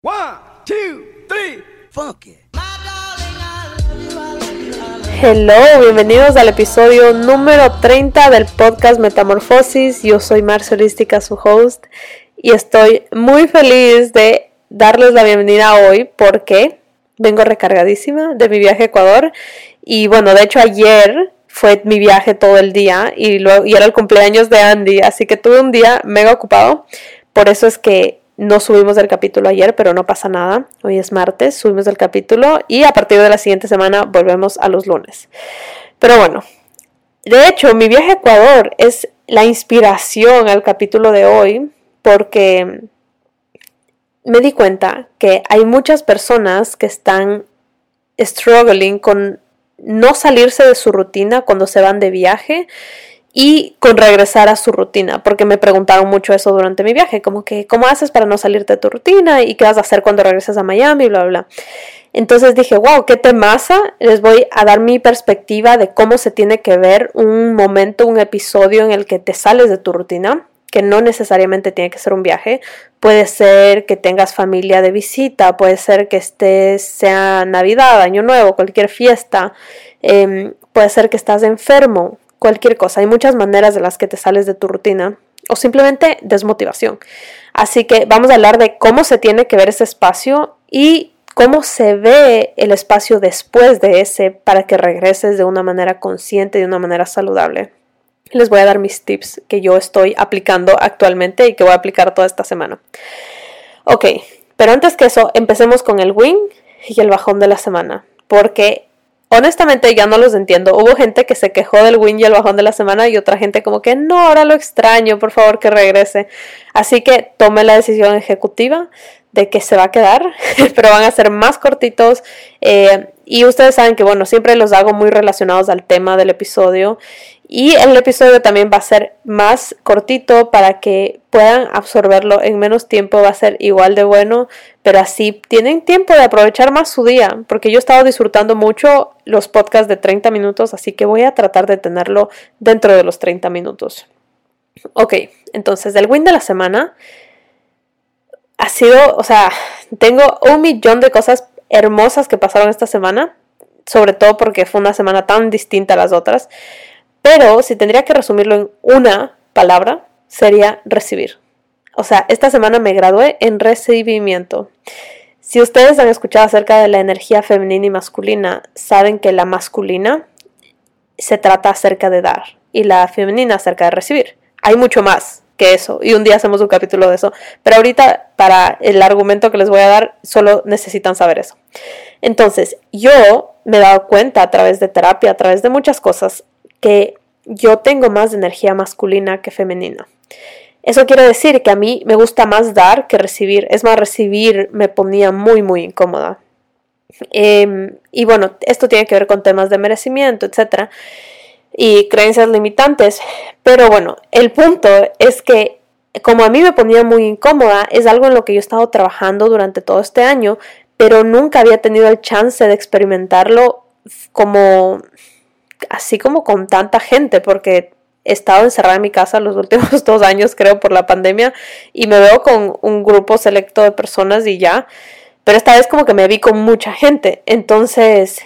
One, two, three, funky. Hello, bienvenidos al episodio número 30 del podcast Metamorfosis. Yo soy Marcelística, su host, y estoy muy feliz de darles la bienvenida hoy porque vengo recargadísima de mi viaje a Ecuador. Y bueno, de hecho ayer fue mi viaje todo el día y, luego, y era el cumpleaños de Andy, así que tuve un día mega ocupado. Por eso es que no subimos el capítulo ayer, pero no pasa nada. Hoy es martes, subimos el capítulo y a partir de la siguiente semana volvemos a los lunes. Pero bueno, de hecho, mi viaje a Ecuador es la inspiración al capítulo de hoy porque me di cuenta que hay muchas personas que están struggling con no salirse de su rutina cuando se van de viaje y con regresar a su rutina, porque me preguntaron mucho eso durante mi viaje, como que, ¿cómo haces para no salirte de tu rutina? ¿Y qué vas a hacer cuando regresas a Miami? Bla, bla, bla. Entonces dije, wow, qué temaza, les voy a dar mi perspectiva de cómo se tiene que ver un momento, un episodio en el que te sales de tu rutina, que no necesariamente tiene que ser un viaje, puede ser que tengas familia de visita, puede ser que estés, sea Navidad, Año Nuevo, cualquier fiesta, em, puede ser que estás enfermo, cualquier cosa. Hay muchas maneras de las que te sales de tu rutina o simplemente desmotivación. Así que vamos a hablar de cómo se tiene que ver ese espacio y cómo se ve el espacio después de ese para que regreses de una manera consciente, de una manera saludable. Les voy a dar mis tips que yo estoy aplicando actualmente y que voy a aplicar toda esta semana. Ok, pero antes que eso, empecemos con el win y el bajón de la semana, porque honestamente ya no los entiendo. Hubo gente que se quejó del win y el bajón de la semana y otra gente como que no, ahora lo extraño, por favor que regrese. Así que tomé la decisión ejecutiva de que se va a quedar, pero van a ser más cortitos. Eh, y ustedes saben que, bueno, siempre los hago muy relacionados al tema del episodio. Y el episodio también va a ser más cortito para que puedan absorberlo en menos tiempo. Va a ser igual de bueno, pero así tienen tiempo de aprovechar más su día. Porque yo he estado disfrutando mucho los podcasts de 30 minutos, así que voy a tratar de tenerlo dentro de los 30 minutos. Ok, entonces del win de la semana ha sido, o sea, tengo un millón de cosas hermosas que pasaron esta semana, sobre todo porque fue una semana tan distinta a las otras. Pero si tendría que resumirlo en una palabra, sería recibir. O sea, esta semana me gradué en recibimiento. Si ustedes han escuchado acerca de la energía femenina y masculina, saben que la masculina se trata acerca de dar y la femenina acerca de recibir. Hay mucho más que eso y un día hacemos un capítulo de eso, pero ahorita para el argumento que les voy a dar solo necesitan saber eso. Entonces, yo me he dado cuenta a través de terapia, a través de muchas cosas, que yo tengo más energía masculina que femenina. Eso quiere decir que a mí me gusta más dar que recibir. Es más, recibir me ponía muy, muy incómoda. Em, y bueno, esto tiene que ver con temas de merecimiento, etc. Y creencias limitantes. Pero bueno, el punto es que como a mí me ponía muy incómoda, es algo en lo que yo he estado trabajando durante todo este año, pero nunca había tenido el chance de experimentarlo como así como con tanta gente, porque he estado encerrada en mi casa los últimos dos años, creo, por la pandemia, y me veo con un grupo selecto de personas y ya, pero esta vez como que me vi con mucha gente, entonces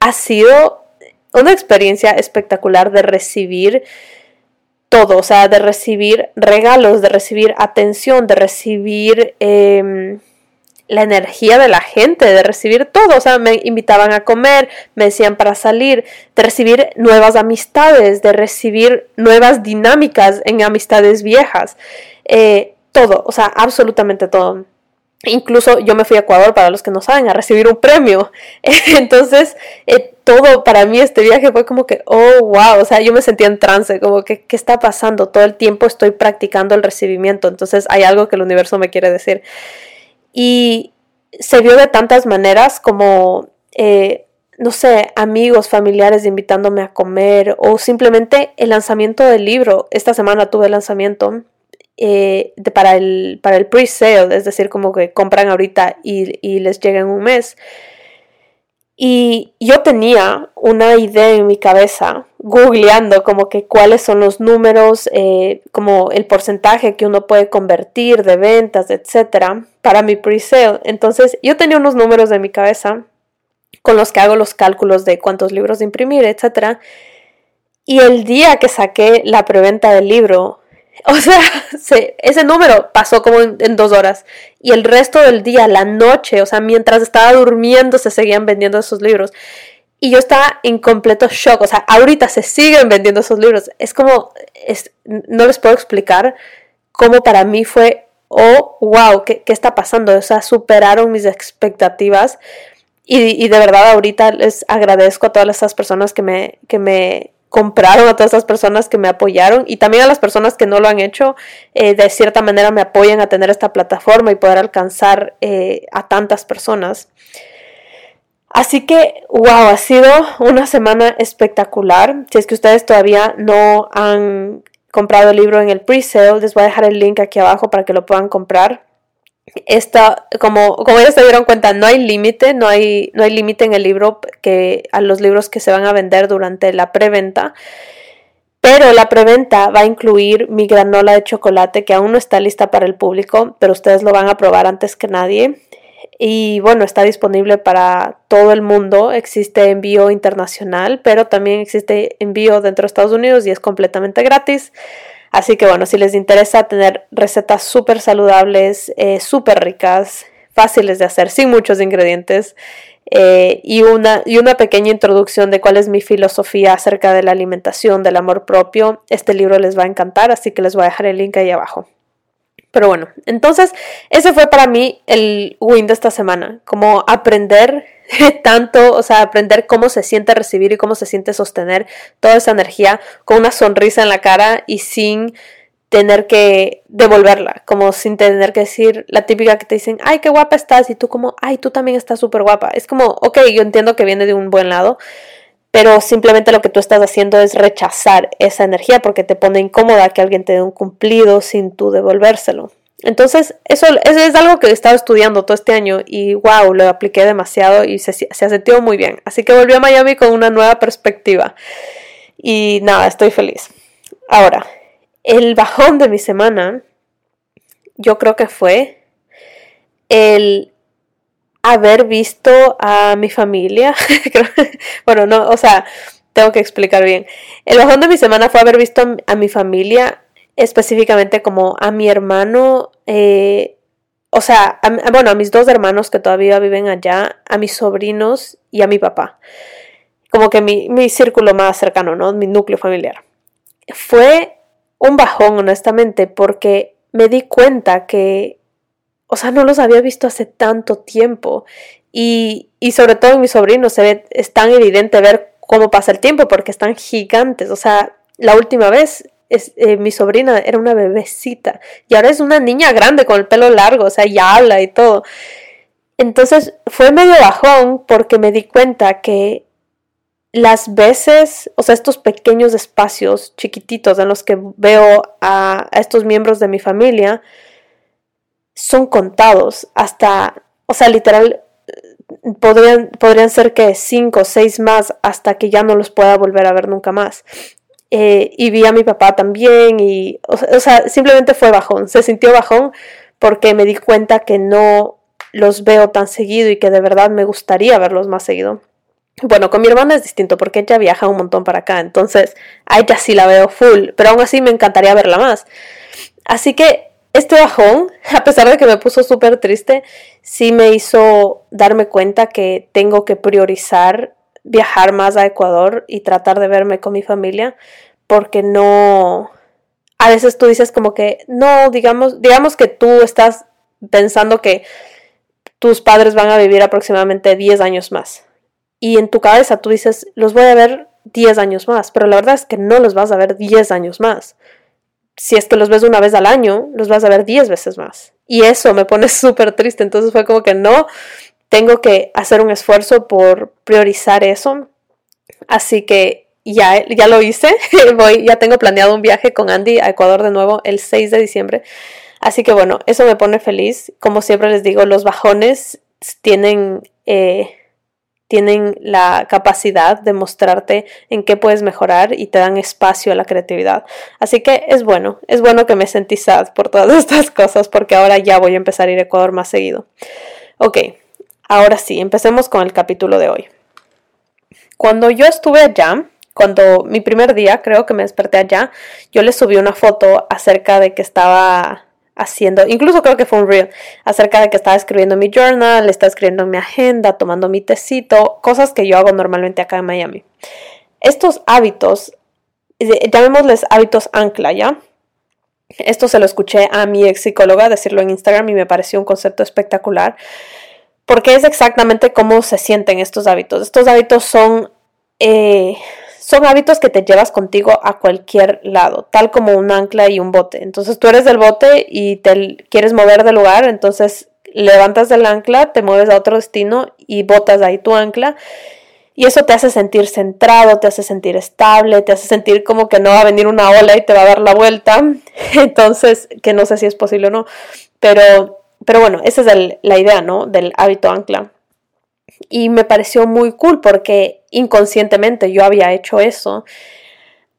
ha sido una experiencia espectacular de recibir todo, o sea, de recibir regalos, de recibir atención, de recibir... Eh, la energía de la gente, de recibir todo. O sea, me invitaban a comer, me decían para salir, de recibir nuevas amistades, de recibir nuevas dinámicas en amistades viejas. Eh, todo, o sea, absolutamente todo. Incluso yo me fui a Ecuador, para los que no saben, a recibir un premio. Entonces, eh, todo para mí este viaje fue como que, oh, wow, o sea, yo me sentía en trance, como que, ¿qué está pasando? Todo el tiempo estoy practicando el recibimiento, entonces hay algo que el universo me quiere decir. Y se vio de tantas maneras como, eh, no sé, amigos, familiares invitándome a comer o simplemente el lanzamiento del libro. Esta semana tuve el lanzamiento eh, para el, para el pre-sale, es decir, como que compran ahorita y, y les llega en un mes. Y yo tenía una idea en mi cabeza, googleando como que cuáles son los números, eh, como el porcentaje que uno puede convertir de ventas, etcétera, para mi pre-sale. Entonces yo tenía unos números en mi cabeza con los que hago los cálculos de cuántos libros de imprimir, etcétera. Y el día que saqué la preventa del libro, o sea, ese número pasó como en, dos horas. Y el resto del día, la noche, o sea, mientras estaba durmiendo, se seguían vendiendo esos libros. Y yo estaba en completo shock. O sea, ahorita se siguen vendiendo esos libros. Es como, no les puedo explicar cómo para mí fue, oh, wow, ¿qué, ¿qué, está pasando? O sea, superaron mis expectativas. Y, y, de verdad ahorita les agradezco a todas esas personas que me, que me compraron, a todas esas personas que me apoyaron y también a las personas que no lo han hecho, eh, de cierta manera me apoyan a tener esta plataforma y poder alcanzar eh, a tantas personas. Así que, wow, ha sido una semana espectacular. Si es que ustedes todavía no han comprado el libro en el pre-sale, les voy a dejar el link aquí abajo para que lo puedan comprar esta, como, como ya se dieron cuenta, no hay límite, no hay, no hay límite en el libro que, a los libros que se van a vender durante la preventa. Pero la preventa va a incluir mi granola de chocolate que aún no está lista para el público, pero ustedes lo van a probar antes que nadie. Y bueno, está disponible para todo el mundo. Existe envío internacional, pero también existe envío dentro de Estados Unidos y es completamente gratis. Así que bueno, si les interesa tener recetas súper saludables, eh, súper ricas, fáciles de hacer, sin muchos ingredientes, eh, y, una, y una pequeña introducción de cuál es mi filosofía acerca de la alimentación, del amor propio, este libro les va a encantar, así que les voy a dejar el link ahí abajo. Pero bueno, entonces ese fue para mí el win de esta semana, como aprender tanto, o sea, aprender cómo se siente recibir y cómo se siente sostener toda esa energía con una sonrisa en la cara y sin tener que devolverla, como sin tener que decir la típica que te dicen, ay, qué guapa estás, y tú como, ay, tú también estás súper guapa. Es como, ok, yo entiendo que viene de un buen lado, pero simplemente lo que tú estás haciendo es rechazar esa energía porque te pone incómoda que alguien te dé un cumplido sin tú devolvérselo. Entonces, eso, es algo que he estado estudiando todo este año y wow, lo apliqué demasiado y se, se muy bien. Así que volví a Miami con una nueva perspectiva. Y nada, estoy feliz. Ahora, el bajón de mi semana, yo creo que fue el haber visto a mi familia. bueno, no, o sea, tengo que explicar bien. El bajón de mi semana fue haber visto a mi familia específicamente como a mi hermano, eh, o sea, bueno, a mis dos hermanos que todavía viven allá, a mis sobrinos y a mi papá. Como que mi, mi círculo más cercano, ¿no? Mi núcleo familiar. Fue un bajón, honestamente, porque me di cuenta que, o sea, no los había visto hace tanto tiempo. Y, y sobre todo en mis sobrinos se ve, es tan evidente ver cómo pasa el tiempo porque están gigantes. O sea, la última vez eh, mi sobrina era una bebecita y ahora es una niña grande con el pelo largo, o sea, ya habla y todo. Entonces fue medio bajón porque me di cuenta que las veces, o sea, estos pequeños espacios chiquititos en los que veo a, estos miembros de mi familia son contados hasta, o sea, literal, podrían, podrían ser que cinco o seis más hasta que ya no los pueda volver a ver nunca más. Eh, y vi a mi papá también y, o, sea, simplemente fue bajón, se sintió bajón porque me di cuenta que no los veo tan seguido y que de verdad me gustaría verlos más seguido. Bueno, con mi hermana es distinto porque ella viaja un montón para acá, entonces a ella sí la veo full, pero aún así me encantaría verla más. Así que este bajón, a pesar de que me puso súper triste, sí me hizo darme cuenta que tengo que priorizar viajar más a Ecuador y tratar de verme con mi familia, porque no, a veces tú dices como que, no, digamos, digamos que tú estás pensando que tus padres van a vivir aproximadamente 10 años más. Y en tu cabeza tú dices, los voy a ver 10 años más, pero la verdad es que no los vas a ver 10 años más. Si es que los ves una vez al año, los vas a ver 10 veces más. Y eso me pone súper triste. Entonces fue como que no, tengo que hacer un esfuerzo por priorizar eso. Así que ya, ya lo hice. Voy, ya tengo planeado un viaje con Andy a Ecuador de nuevo el 6 de diciembre. Así que bueno, eso me pone feliz. Como siempre les digo, los bajones tienen, eh, tienen la capacidad de mostrarte en qué puedes mejorar y te dan espacio a la creatividad. Así que es bueno, es bueno que me sentí sad por todas estas cosas porque ahora ya voy a empezar a ir a Ecuador más seguido. Ok, ahora sí, empecemos con el capítulo de hoy. Cuando yo estuve allá, cuando mi primer día, creo que me desperté allá, yo le subí una foto acerca de que estaba haciendo, incluso creo que fue un reel, acerca de que estaba escribiendo mi journal, estaba escribiendo mi agenda, tomando mi tecito, cosas que yo hago normalmente acá en Miami. Estos hábitos, eh, llamémosles hábitos ancla, ¿ya? Esto se lo escuché a mi ex psicóloga decirlo en Instagram y me pareció un concepto espectacular porque es exactamente cómo se sienten estos hábitos. Estos hábitos son eh, son hábitos que te llevas contigo a cualquier lado, tal como un ancla y un bote. Entonces tú eres del bote y te quieres mover de lugar, entonces levantas del ancla, te mueves a otro destino y botas ahí tu ancla. Y eso te hace sentir centrado, te hace sentir estable, te hace sentir como que no va a venir una ola y te va a dar la vuelta. Entonces, que no sé si es posible o no, pero, pero bueno, esa es la idea, ¿no? Del hábito ancla. Y me pareció muy cool porque inconscientemente yo había hecho eso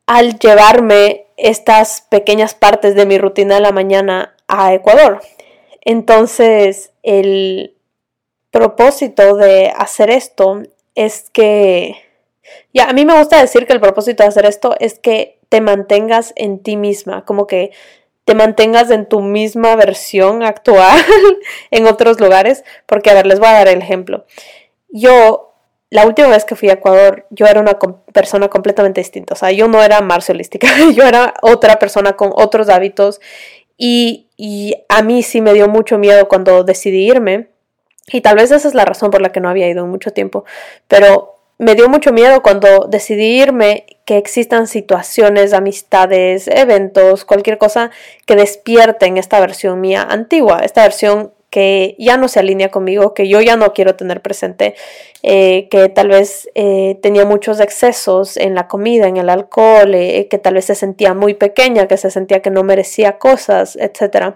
al llevarme estas pequeñas partes de mi rutina de la mañana a Ecuador. Entonces, el propósito de hacer esto es que, ya, a mí me gusta decir que el propósito de hacer esto es que te mantengas en ti misma, como que te mantengas en tu misma versión actual en otros lugares, porque a ver, les voy a dar el ejemplo yo, la última vez que fui a Ecuador, yo era una persona completamente distinta. O sea, yo no era marcialística, yo era otra persona con otros hábitos. Y, y a mí sí me dio mucho miedo cuando decidí irme. Y tal vez esa es la razón por la que no había ido mucho tiempo. Pero me dio mucho miedo cuando decidí irme que existan situaciones, amistades, eventos, cualquier cosa que despierten esta versión mía antigua, esta versión que ya no se alinea conmigo, que yo ya no quiero tener presente, eh, que tal vez eh, tenía muchos excesos en la comida, en el alcohol, eh, que tal vez se sentía muy pequeña, que se sentía que no merecía cosas, etc.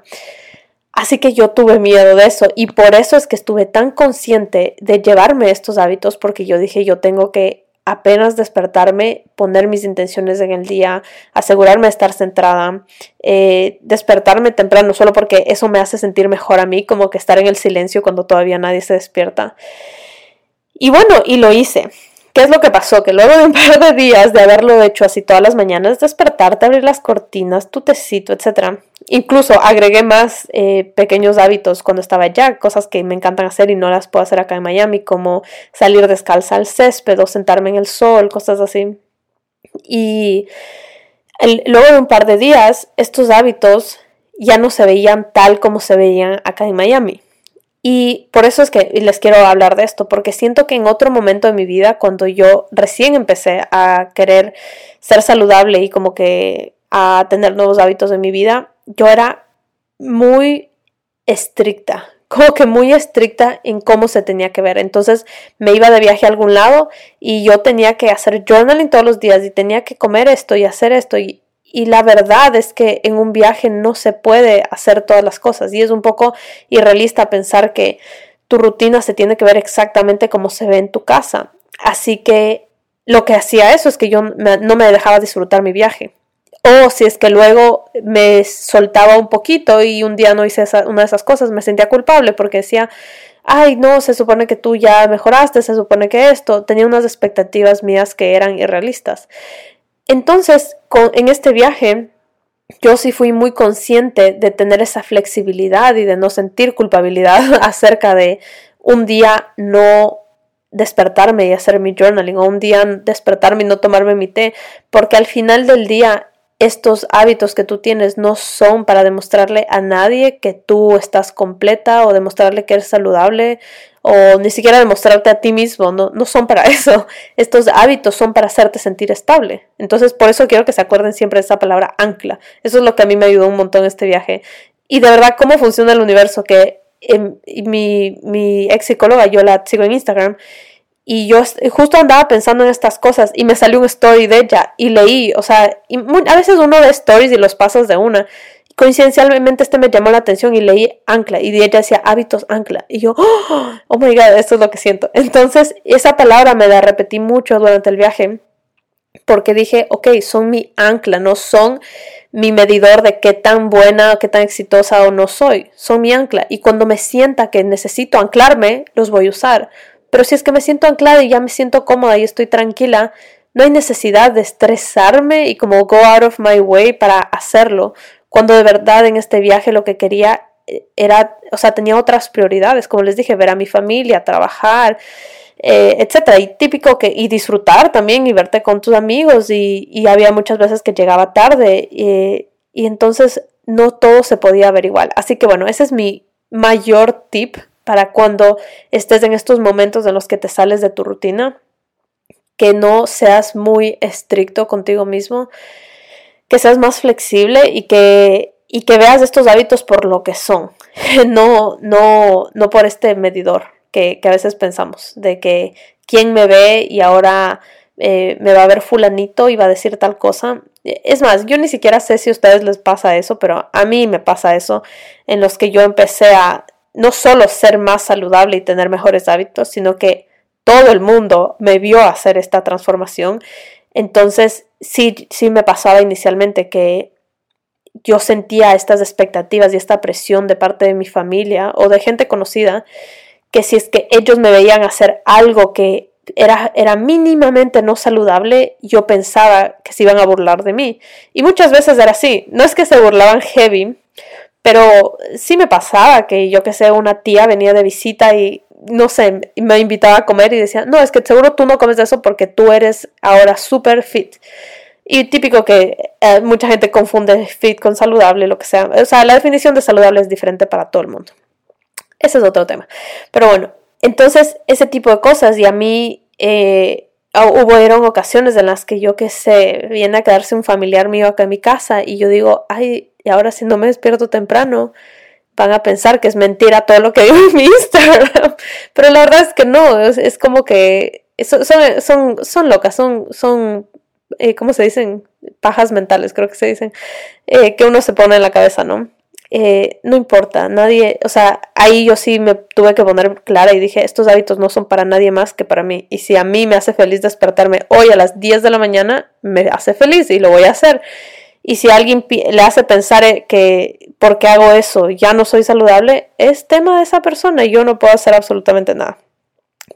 Así que yo tuve miedo de eso y por eso es que estuve tan consciente de llevarme estos hábitos porque yo dije yo tengo que apenas despertarme, poner mis intenciones en el día, asegurarme de estar centrada, eh, despertarme temprano, solo porque eso me hace sentir mejor a mí, como que estar en el silencio cuando todavía nadie se despierta. Y bueno, y lo hice. ¿Qué es lo que pasó? Que luego de un par de días de haberlo hecho así todas las mañanas, despertarte, abrir las cortinas, tu tecito, etc. Incluso agregué más eh, pequeños hábitos cuando estaba allá, cosas que me encantan hacer y no las puedo hacer acá en Miami, como salir descalza al césped o sentarme en el sol, cosas así. Y luego de un par de días, estos hábitos ya no se veían tal como se veían acá en Miami. Y por eso es que les quiero hablar de esto, porque siento que en otro momento de mi vida, cuando yo recién empecé a querer ser saludable y como que a tener nuevos hábitos en mi vida, yo era muy estricta, como que muy estricta en cómo se tenía que ver. Entonces me iba de viaje a algún lado y yo tenía que hacer journaling todos los días y tenía que comer esto y hacer esto y, y la verdad es que en un viaje no se puede hacer todas las cosas y es un poco irrealista pensar que tu rutina se tiene que ver exactamente como se ve en tu casa. Así que lo que hacía eso es que yo no me dejaba disfrutar mi viaje. O si es que luego me soltaba un poquito y un día no hice una de esas cosas, me sentía culpable porque decía, ay, no, se supone que tú ya mejoraste, se supone que esto, tenía unas expectativas mías que eran irrealistas. Entonces, en este viaje, yo sí fui muy consciente de tener esa flexibilidad y de no sentir culpabilidad acerca de un día no despertarme y hacer mi journaling o un día despertarme y no tomarme mi té, porque al final del día estos hábitos que tú tienes no son para demostrarle a nadie que tú estás completa o demostrarle que eres saludable o ni siquiera demostrarte a ti mismo, no, no son para eso. Estos hábitos son para hacerte sentir estable. Entonces, por eso quiero que se acuerden siempre de esa palabra ancla. Eso es lo que a mí me ayudó un montón este viaje. Y de verdad, cómo funciona el universo, que mi, mi ex psicóloga, yo la sigo en Instagram, y yo justo andaba pensando en estas cosas y me salió un story de ella y leí, o sea, a veces uno ve stories y los pasas de una. Coincidencialmente este me llamó la atención y leí ancla y ella decía hábitos ancla y yo, oh, oh my god, esto es lo que siento. Entonces esa palabra me la repetí mucho durante el viaje porque dije, ok, son mi ancla, no son mi medidor de qué tan buena, qué tan exitosa o no soy, son mi ancla y cuando me sienta que necesito anclarme, los voy a usar. Pero si es que me siento anclada y ya me siento cómoda y estoy tranquila, no hay necesidad de estresarme y como go out of my way para hacerlo, cuando de verdad en este viaje lo que quería eh, era, o sea, tenía otras prioridades, como les dije, ver a mi familia, trabajar, eh, etcétera. Y típico que, y disfrutar también y verte con tus amigos. Y, había muchas veces que llegaba tarde y entonces no todo se podía ver igual. Así que bueno, ese es mi mayor tip para cuando estés en estos momentos en los que te sales de tu rutina que no seas muy estricto contigo mismo, que seas más flexible y que, y que veas estos hábitos por lo que son, no, no, no por este medidor que, a veces pensamos, de que quién me ve y ahora eh, me va a ver fulanito y va a decir tal cosa. Es más, yo ni siquiera sé si a ustedes les pasa eso, pero a mí me pasa eso, en los que yo empecé a no solo ser más saludable y tener mejores hábitos, sino que todo el mundo me vio hacer esta transformación. Entonces, sí, sí me pasaba inicialmente que yo sentía estas expectativas y esta presión de parte de mi familia o de gente conocida, que si es que ellos me veían hacer algo que era, era mínimamente no saludable, yo pensaba que se iban a burlar de mí. Y muchas veces era así. No es que se burlaban heavy, pero sí me pasaba que yo que sé, una tía venía de visita y no sé, me invitaba a comer y decía, no, es que seguro tú no comes eso porque tú eres ahora súper fit. Y típico que eh, mucha gente confunde fit con saludable, lo que sea. O sea, la definición de saludable es diferente para todo el mundo. Ese es otro tema. Pero bueno, entonces ese tipo de cosas y a mí eh, hubo ocasiones en las que yo que sé, viene a quedarse un familiar mío acá en mi casa y yo digo, ay, y ahora si no me despierto temprano, van a pensar que es mentira todo lo que digo en mi Instagram. Pero la verdad es que no, es, como que son, son, son, locas, son, son eh, ¿cómo se dicen? Pajas mentales, creo que se dicen, eh, que uno se pone en la cabeza, ¿no? Eh, no importa, nadie, o sea, ahí yo sí me tuve que poner clara y dije, estos hábitos no son para nadie más que para mí. Y si a mí me hace feliz despertarme hoy a las 10 de la mañana, me hace feliz y lo voy a hacer. Y si alguien le hace pensar eh, que porque hago eso ya no soy saludable, es tema de esa persona y yo no puedo hacer absolutamente nada.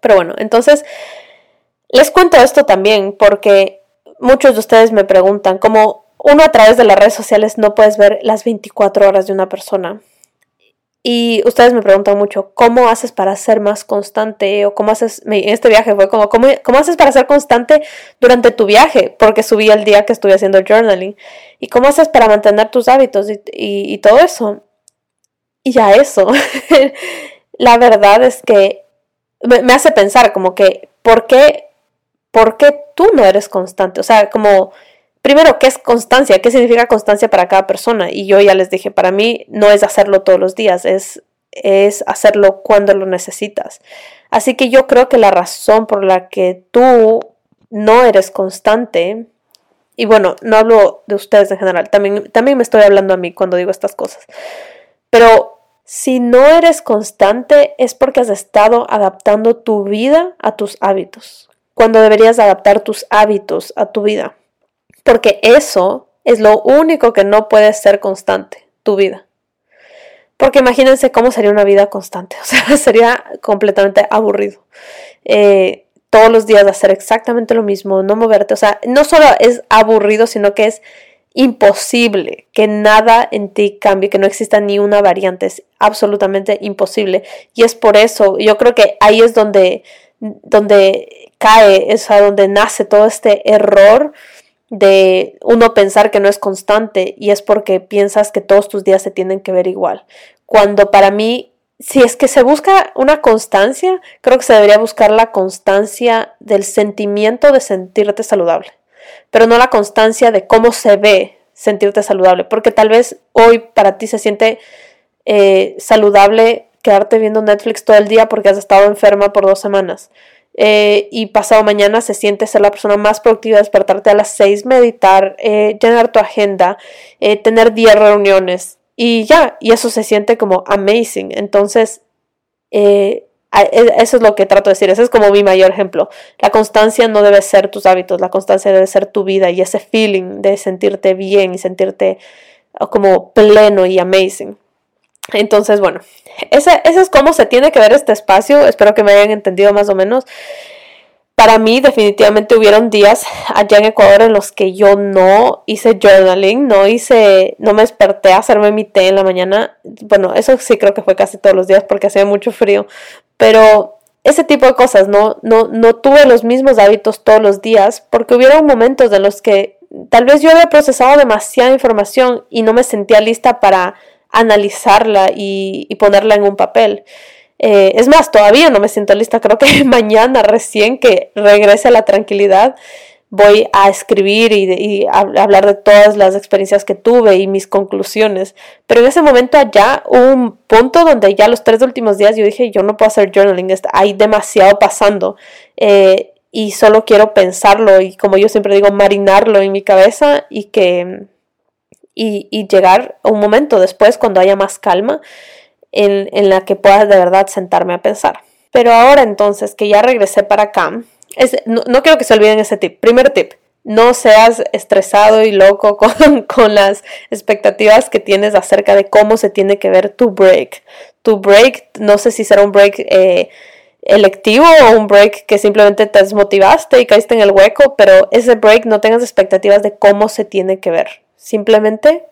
Pero bueno, entonces les cuento esto también porque muchos de ustedes me preguntan cómo uno a través de las redes sociales no puedes ver las 24 horas de una persona. Y ustedes me preguntan mucho, ¿cómo haces para ser más constante? O cómo haces, este viaje fue como, ¿cómo, ¿cómo, haces para ser constante durante tu viaje? Porque subí el día que estuve haciendo journaling. ¿Y cómo haces para mantener tus hábitos y, y, todo eso? Y ya eso. La verdad es que me, me, hace pensar como que, ¿por qué, ¿por qué tú no eres constante? O sea, como primero, ¿qué es constancia? ¿Qué significa constancia para cada persona? Y yo ya les dije, para mí no es hacerlo todos los días, es, es hacerlo cuando lo necesitas. Así que yo creo que la razón por la que tú no eres constante, y bueno, no hablo de ustedes en general, también, también me estoy hablando a mí cuando digo estas cosas, pero si no eres constante es porque has estado adaptando tu vida a tus hábitos, cuando deberías adaptar tus hábitos a tu vida. Porque eso es lo único que no puede ser constante, tu vida. Porque imagínense cómo sería una vida constante. O sea, sería completamente aburrido. Eh, todos los días hacer exactamente lo mismo, no moverte. O sea, no solo es aburrido, sino que es imposible que nada en ti cambie, que no exista ni una variante. Es absolutamente imposible. Y es por eso, yo creo que ahí es donde, donde cae, es a donde nace todo este error de uno pensar que no es constante y es porque piensas que todos tus días se tienen que ver igual. Cuando para mí, si es que se busca una constancia, creo que se debería buscar la constancia del sentimiento de sentirte saludable, pero no la constancia de cómo se ve sentirte saludable, porque tal vez hoy para ti se siente eh, saludable quedarte viendo Netflix todo el día porque has estado enferma por dos semanas eh, y pasado mañana se siente ser la persona más productiva, despertarte a las 6, meditar, eh, llenar tu agenda, eh, tener 10 reuniones y ya, y eso se siente como amazing. Entonces, e, eso es lo que trato de decir, ese es como mi mayor ejemplo. La constancia no debe ser tus hábitos, la constancia debe ser tu vida y ese feeling de sentirte bien y sentirte ah, como pleno y amazing. Entonces, bueno, ese, es cómo se tiene que ver este espacio. Espero que me hayan entendido más o menos. Para mí, definitivamente hubieron días allá en Ecuador en los que yo no hice journaling, no hice, no me desperté a hacerme mi té en la mañana. Bueno, eso sí creo que fue casi todos los días porque hacía mucho frío. Pero ese tipo de cosas, no, no, no tuve los mismos hábitos todos los días porque hubieron momentos en los que tal vez yo había procesado demasiada información y no me sentía lista para analizarla y, ponerla en un papel. Eh, es más, todavía no me siento lista. Creo que mañana recién que regrese a la tranquilidad voy a escribir y, hablar de todas las experiencias que tuve y mis conclusiones. Pero en ese momento allá hubo un punto donde ya los tres últimos días yo dije, yo no puedo hacer journaling, hay demasiado pasando. Eh, y solo quiero pensarlo y como yo siempre digo, marinarlo en mi cabeza y que y, llegar a un momento después cuando haya más calma en, en la que pueda de verdad sentarme a pensar. Pero ahora entonces que ya regresé para acá, es, no, no, quiero que se olviden ese tip. Primer tip, no seas estresado y loco con, con, las expectativas que tienes acerca de cómo se tiene que ver tu break. Tu break, no sé si será un break eh, electivo o un break que simplemente te desmotivaste y caíste en el hueco, pero ese break no tengas expectativas de cómo se tiene que ver. Simplemente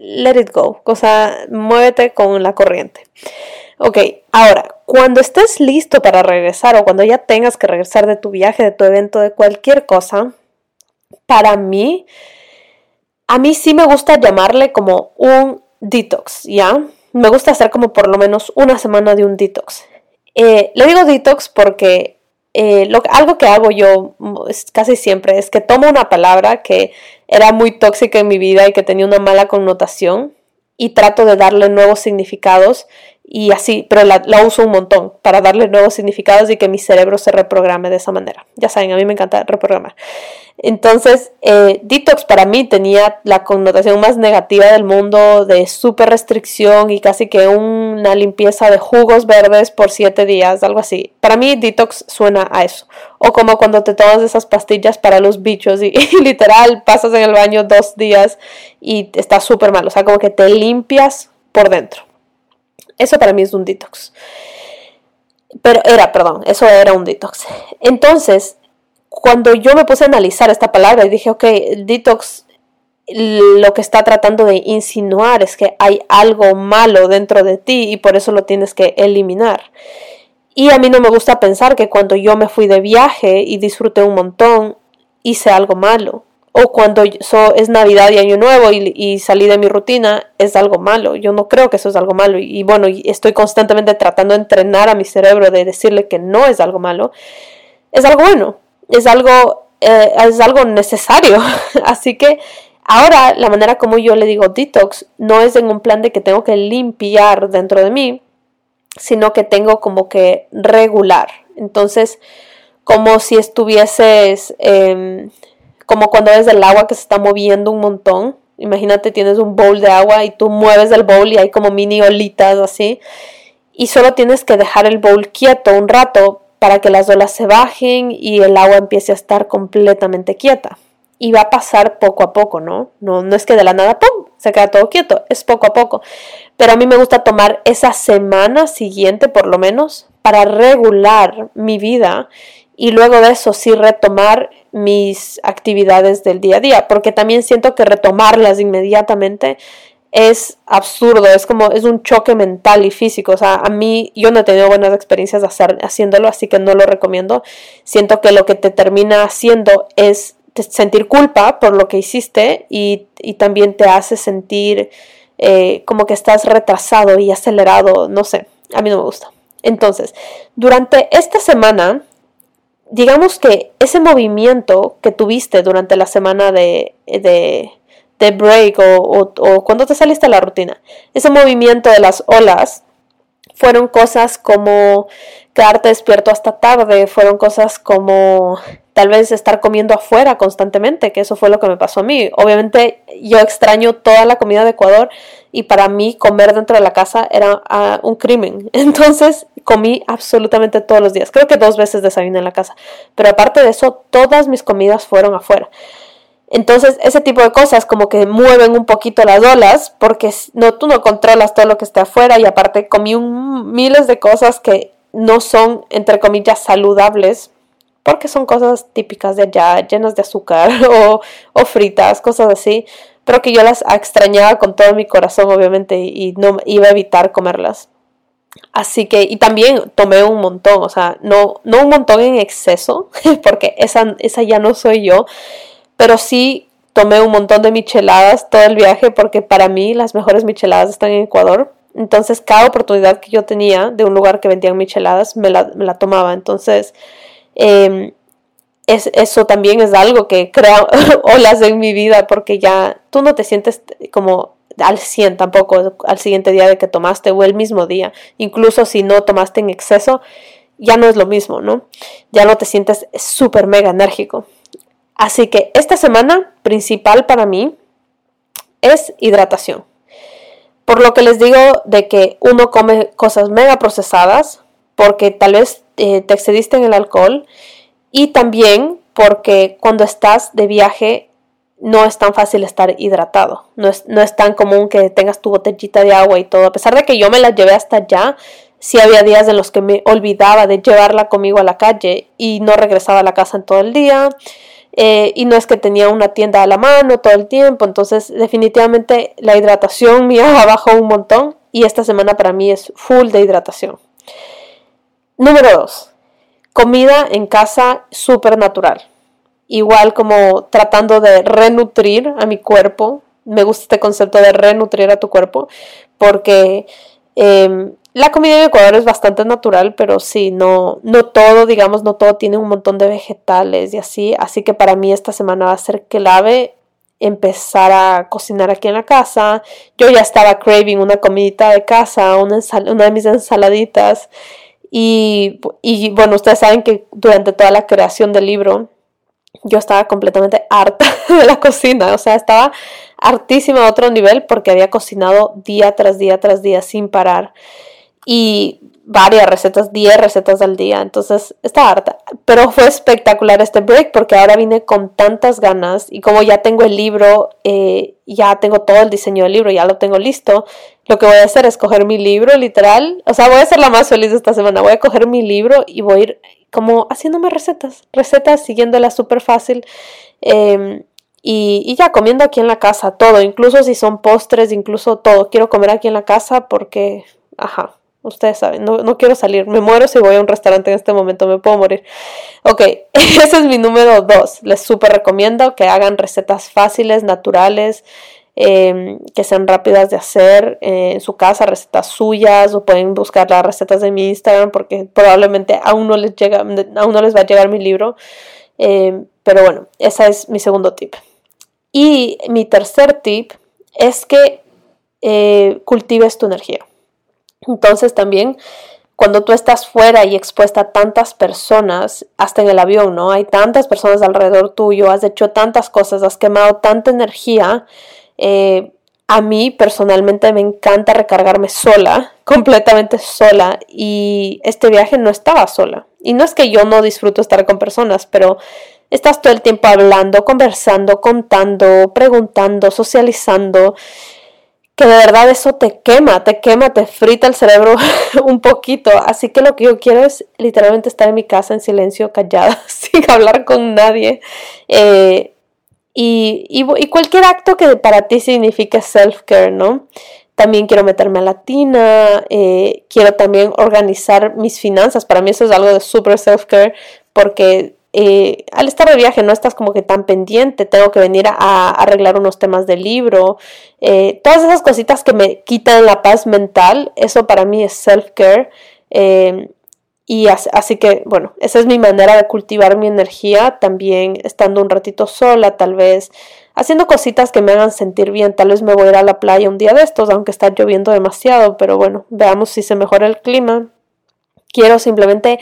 let it go, cosa, muévete con la corriente. Ok, ahora, cuando estés listo para regresar o cuando ya tengas que regresar de tu viaje, de tu evento, de cualquier cosa, para mí, a mí sí me gusta llamarle como un detox, ¿ya? Me gusta hacer como por lo menos una semana de un detox. Eh, le digo detox porque eh, algo que hago yo mm, casi siempre es que tomo una palabra que era muy tóxica en mi vida y que tenía una mala connotación y trato de darle nuevos significados y así, pero la, uso un montón para darle nuevos significados y que mi cerebro se reprograme de esa manera. Ya saben, a mí me encanta reprogramar. Entonces, eh, detox para mí tenía la connotación más negativa del mundo de súper restricción y casi que una limpieza de jugos verdes por siete días, algo así. Para mí, detox suena a eso. O como cuando te tomas esas pastillas para los bichos y, literal pasas en el baño dos días y está súper mal. O sea, como que te limpias por dentro. Eso para mí es un detox. Pero era, perdón, eso era un detox. Entonces, cuando yo me puse a analizar esta palabra y dije, ok, detox lo que está tratando de insinuar es que hay algo malo dentro de ti y por eso lo tienes que eliminar. Y a mí no me gusta pensar que cuando yo me fui de viaje y disfruté un montón, hice algo malo o cuando es Navidad y Año Nuevo y, salí de mi rutina, es algo malo. Yo no creo que eso es algo malo. Y, bueno, estoy constantemente tratando de entrenar a mi cerebro de decirle que no es algo malo. Es algo bueno, es algo, eh, es algo necesario. Así que ahora la manera como yo le digo detox no es en un plan de que tengo que limpiar dentro de mí, sino que tengo como que regular. Entonces, como si estuvieses... Em, como cuando ves el agua que se está moviendo un montón. Imagínate, tienes un bowl de agua y tú mueves el bowl y hay como mini olitas así. Y solo tienes que dejar el bowl quieto un rato para que las olas se bajen y el agua empiece a estar completamente quieta. Y va a pasar poco a poco, ¿no? No, no es que de la nada, ¡pum!, se queda todo quieto, es poco a poco. Pero a mí me gusta tomar esa semana siguiente, por lo menos, para regular mi vida y luego de eso sí retomar mis actividades del día a día, porque también siento que retomarlas inmediatamente es absurdo, es como, es un choque mental y físico, o sea, a mí yo no he tenido buenas experiencias hacer, haciéndolo, así que no lo recomiendo. Siento que lo que te termina haciendo es sentir culpa por lo que hiciste y, también te hace sentir eh, como que estás retrasado y acelerado, no sé, a mí no me gusta. Entonces, durante esta semana digamos que ese movimiento que tuviste durante la semana de, de, break o, o, cuando te saliste a la rutina, ese movimiento de las olas, fueron cosas como quedarte despierto hasta tarde, fueron cosas como tal vez estar comiendo afuera constantemente, que eso fue lo que me pasó a mí. Obviamente yo extraño toda la comida de Ecuador y para mí comer dentro de la casa era uh, un crimen. Entonces comí absolutamente todos los días. Creo que dos veces desayuné en la casa. Pero aparte de eso, todas mis comidas fueron afuera. Entonces, ese tipo de cosas como que mueven un poquito las olas porque no, tú no controlas todo lo que está afuera y aparte comí un, miles de cosas que no son, entre comillas, saludables porque son cosas típicas de allá, llenas de azúcar o, o fritas, cosas así, pero que yo las extrañaba con todo mi corazón, obviamente, y no iba a evitar comerlas. Así que, y también tomé un montón, o sea, no, no un montón en exceso, porque esa, esa ya no soy yo, pero sí tomé un montón de micheladas todo el viaje, porque para mí las mejores micheladas están en Ecuador. Entonces, cada oportunidad que yo tenía de un lugar que vendían micheladas, me la, me la tomaba. Entonces, eh, es, eso también es algo que crea olas en mi vida, porque ya tú no te sientes como al 100 tampoco al siguiente día de que tomaste o el mismo día. Incluso si no tomaste en exceso, ya no es lo mismo, ¿no? Ya no te sientes súper mega enérgico. Así que esta semana principal para mí es hidratación. Por lo que les digo de que uno come cosas mega procesadas, porque tal vez eh, te excediste en el alcohol, y también porque cuando estás de viaje no es tan fácil estar hidratado. No es, no es tan común que tengas tu botellita de agua y todo. A pesar de que yo me la llevé hasta allá, sí había días en los que me olvidaba de llevarla conmigo a la calle y no regresaba a la casa en todo el día. Eh, y no es que tenía una tienda a la mano todo el tiempo. Entonces, definitivamente la hidratación mía bajó un montón. Y esta semana para mí es full de hidratación. Número 2. Comida en casa súper natural igual como tratando de renutrir a mi cuerpo. Me gusta este concepto de renutrir a tu cuerpo porque em, la comida en Ecuador es bastante natural, pero sí, no, no todo, digamos, no todo tiene un montón de vegetales y así. Así que para mí esta semana va a ser clave empezar a cocinar aquí en la casa. Yo ya estaba craving una comidita de casa, una, una de mis ensaladitas. Y, y bueno, ustedes saben que durante toda la creación del libro yo estaba completamente harta de la cocina, o sea, estaba hartísima a otro nivel porque había cocinado día tras día tras día sin parar y varias recetas, 10 recetas al día, entonces estaba harta, pero fue espectacular este break porque ahora vine con tantas ganas y como ya tengo el libro, eh, ya tengo todo el diseño del libro, ya lo tengo listo, lo que voy a hacer es coger mi libro literal, o sea, voy a ser la más feliz esta semana, voy a coger mi libro y voy a ir como haciéndome recetas, recetas, siguiéndolas súper fácil. Em, y, ya comiendo aquí en la casa todo, incluso si son postres, incluso todo. Quiero comer aquí en la casa porque, ajá, ustedes saben, no, no quiero salir. Me muero si voy a un restaurante en este momento, me puedo morir. Ok, ese es mi número dos. Les súper recomiendo que hagan recetas fáciles, naturales. Em, que sean rápidas de hacer eh, en su casa, recetas suyas o pueden buscar las recetas de mi Instagram porque probablemente aún no les, llega, aún no les va a llegar mi libro. Em, pero bueno, ese es mi segundo tip. Y mi tercer tip es que eh, cultives tu energía. Entonces también cuando tú estás fuera y expuesta a tantas personas, hasta en el avión, ¿no? Hay tantas personas alrededor tuyo, has hecho tantas cosas, has quemado tanta energía eh, a mí personalmente me encanta recargarme sola, completamente sola, y este viaje no estaba sola. Y no es que yo no disfruto estar con personas, pero estás todo el tiempo hablando, conversando, contando, preguntando, socializando, que de verdad eso te quema, te quema, te frita el cerebro un poquito. Así que lo que yo quiero es literalmente estar en mi casa en silencio, callada, sin hablar con nadie. Eh, y, y, cualquier acto que para ti signifique self-care, ¿no? También quiero meterme a la tina, eh, quiero también organizar mis finanzas. Para mí eso es algo de super self-care porque eh, al estar de viaje no estás como que tan pendiente, tengo que venir a, arreglar unos temas del libro, eh, todas esas cositas que me quitan la paz mental, eso para mí es self-care. Y así, que, bueno, esa es mi manera de cultivar mi energía, también estando un ratito sola, tal vez haciendo cositas que me hagan sentir bien. Tal vez me voy a ir a la playa un día de estos, aunque está lloviendo demasiado, pero bueno, veamos si se mejora el clima. Quiero simplemente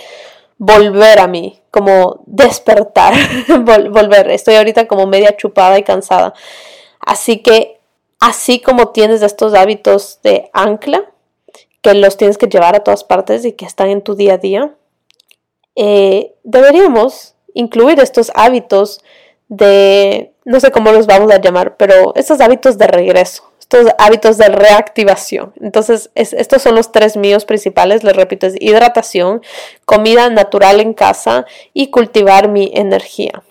volver a mí, como despertar, volver. Estoy ahorita como media chupada y cansada. Así que, así como tienes estos hábitos de ancla, que los tienes que llevar a todas partes y que están en tu día a día, eh, deberíamos incluir estos hábitos de, no sé cómo los vamos a llamar, pero estos hábitos de regreso, estos hábitos de reactivación. Entonces, estos son los tres míos principales, les repito, es hidratación, comida natural en casa y cultivar mi energía.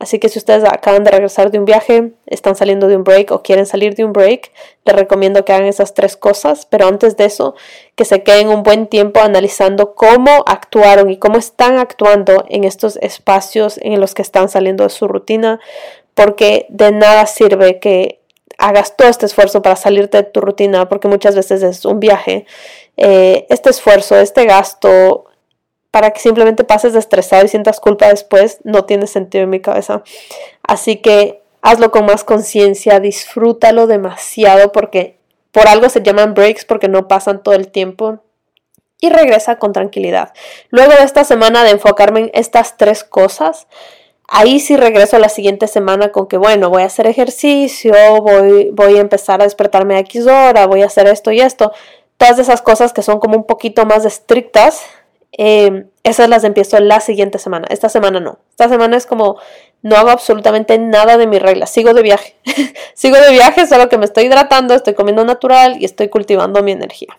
Así que si ustedes acaban de regresar de un viaje, están saliendo de un break o quieren salir de un break, les recomiendo que hagan esas tres cosas, pero antes de eso, que se queden un buen tiempo analizando cómo actuaron y cómo están actuando en estos espacios en los que están saliendo de su rutina, porque de nada sirve que hagas todo este esfuerzo para salirte de tu rutina, porque muchas veces es un viaje. Eh, este esfuerzo, este gasto, para que simplemente pases estresado y sientas culpa después, no tiene sentido en mi cabeza. Así que hazlo con más conciencia, disfrútalo demasiado porque por algo se llaman breaks porque no pasan todo el tiempo y regresa con tranquilidad. Luego de esta semana de enfocarme en estas tres cosas, ahí sí regreso la siguiente semana con que, bueno, voy a hacer ejercicio, voy, voy a empezar a despertarme a X hora, voy a hacer esto y esto. Todas esas cosas que son como un poquito más estrictas, eh, esas las empiezo la siguiente semana. Esta semana no. Esta semana es como no hago absolutamente nada de mi regla. Sigo de viaje. Sigo de viaje, solo que me estoy hidratando, estoy comiendo natural y estoy cultivando mi energía.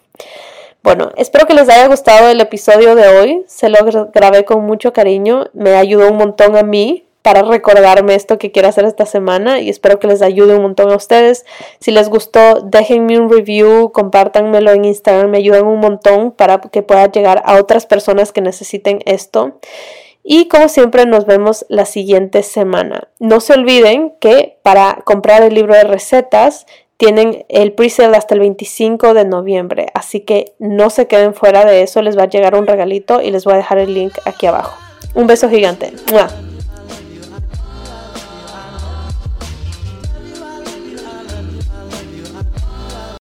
Bueno, espero que les haya gustado el episodio de hoy. Se lo grabé con mucho cariño. Me ayudó un montón a mí para recordarme esto que quiero hacer esta semana y espero que les ayude un montón a ustedes. Si les gustó, déjenme un review, compártanmelo en Instagram, me ayudan un montón para que pueda llegar a otras personas que necesiten esto. Y como siempre nos vemos la siguiente semana. No se olviden que para comprar el libro de recetas tienen el pre-sale hasta el 25 de noviembre, así que no se queden fuera de eso, les va a llegar un regalito y les voy a dejar el link aquí abajo. Un beso gigante.